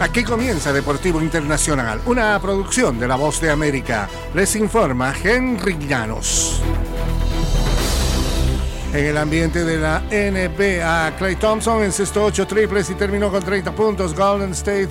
Aquí comienza Deportivo Internacional, una producción de La Voz de América. Les informa Henry Llanos. En el ambiente de la NBA, Clay Thompson encestó 8 triples y terminó con 30 puntos. Golden State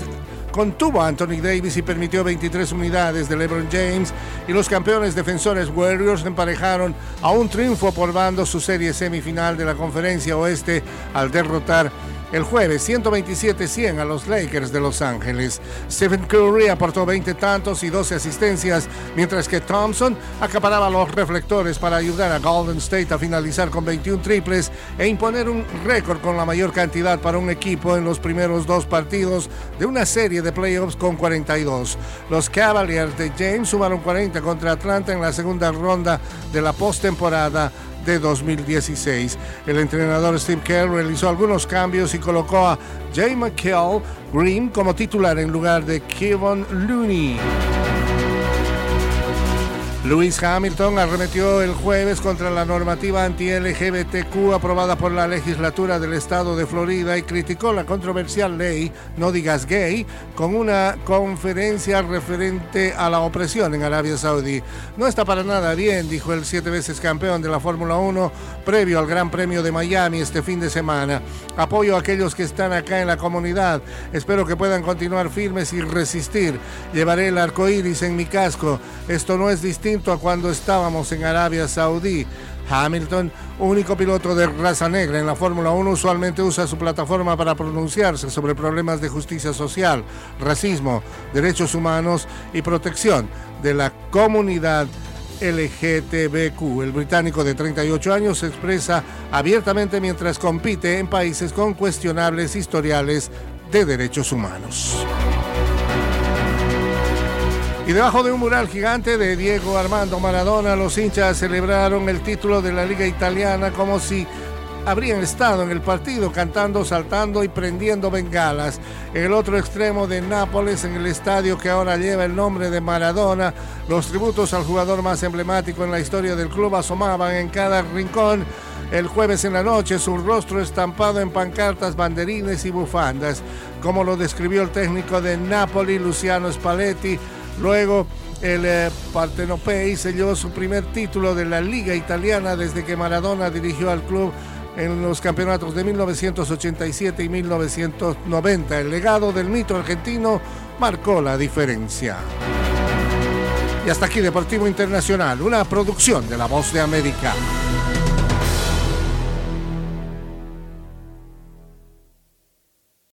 contuvo a Anthony Davis y permitió 23 unidades de LeBron James y los campeones defensores Warriors emparejaron a un triunfo por su serie semifinal de la conferencia oeste al derrotar el jueves 127-100 a los Lakers de Los Ángeles. Stephen Curry aportó 20 tantos y 12 asistencias, mientras que Thompson acaparaba los reflectores para ayudar a Golden State a finalizar con 21 triples e imponer un récord con la mayor cantidad para un equipo en los primeros dos partidos de una serie de playoffs con 42. Los Cavaliers de James sumaron 40 contra Atlanta en la segunda ronda de la postemporada de 2016. El entrenador Steve Kerr realizó algunos cambios y colocó a Jay McKell Green como titular en lugar de Kevin Looney. Lewis Hamilton arremetió el jueves contra la normativa anti-LGBTQ aprobada por la legislatura del estado de Florida y criticó la controversial ley No digas gay con una conferencia referente a la opresión en Arabia Saudí. No está para nada bien, dijo el siete veces campeón de la Fórmula 1 previo al Gran Premio de Miami este fin de semana. Apoyo a aquellos que están acá en la comunidad. Espero que puedan continuar firmes y resistir. Llevaré el arco iris en mi casco. Esto no es distinto a cuando estábamos en Arabia Saudí. Hamilton, único piloto de raza negra en la Fórmula 1, usualmente usa su plataforma para pronunciarse sobre problemas de justicia social, racismo, derechos humanos y protección de la comunidad LGTBQ. El británico de 38 años se expresa abiertamente mientras compite en países con cuestionables historiales de derechos humanos. Y debajo de un mural gigante de Diego Armando Maradona, los hinchas celebraron el título de la Liga Italiana como si habrían estado en el partido cantando, saltando y prendiendo bengalas. En el otro extremo de Nápoles, en el estadio que ahora lleva el nombre de Maradona, los tributos al jugador más emblemático en la historia del club asomaban en cada rincón. El jueves en la noche, su rostro estampado en pancartas, banderines y bufandas, como lo describió el técnico de Napoli, Luciano Spalletti, Luego, el eh, Partenopei selló su primer título de la Liga Italiana desde que Maradona dirigió al club en los campeonatos de 1987 y 1990. El legado del mito argentino marcó la diferencia. Y hasta aquí Deportivo Internacional, una producción de La Voz de América.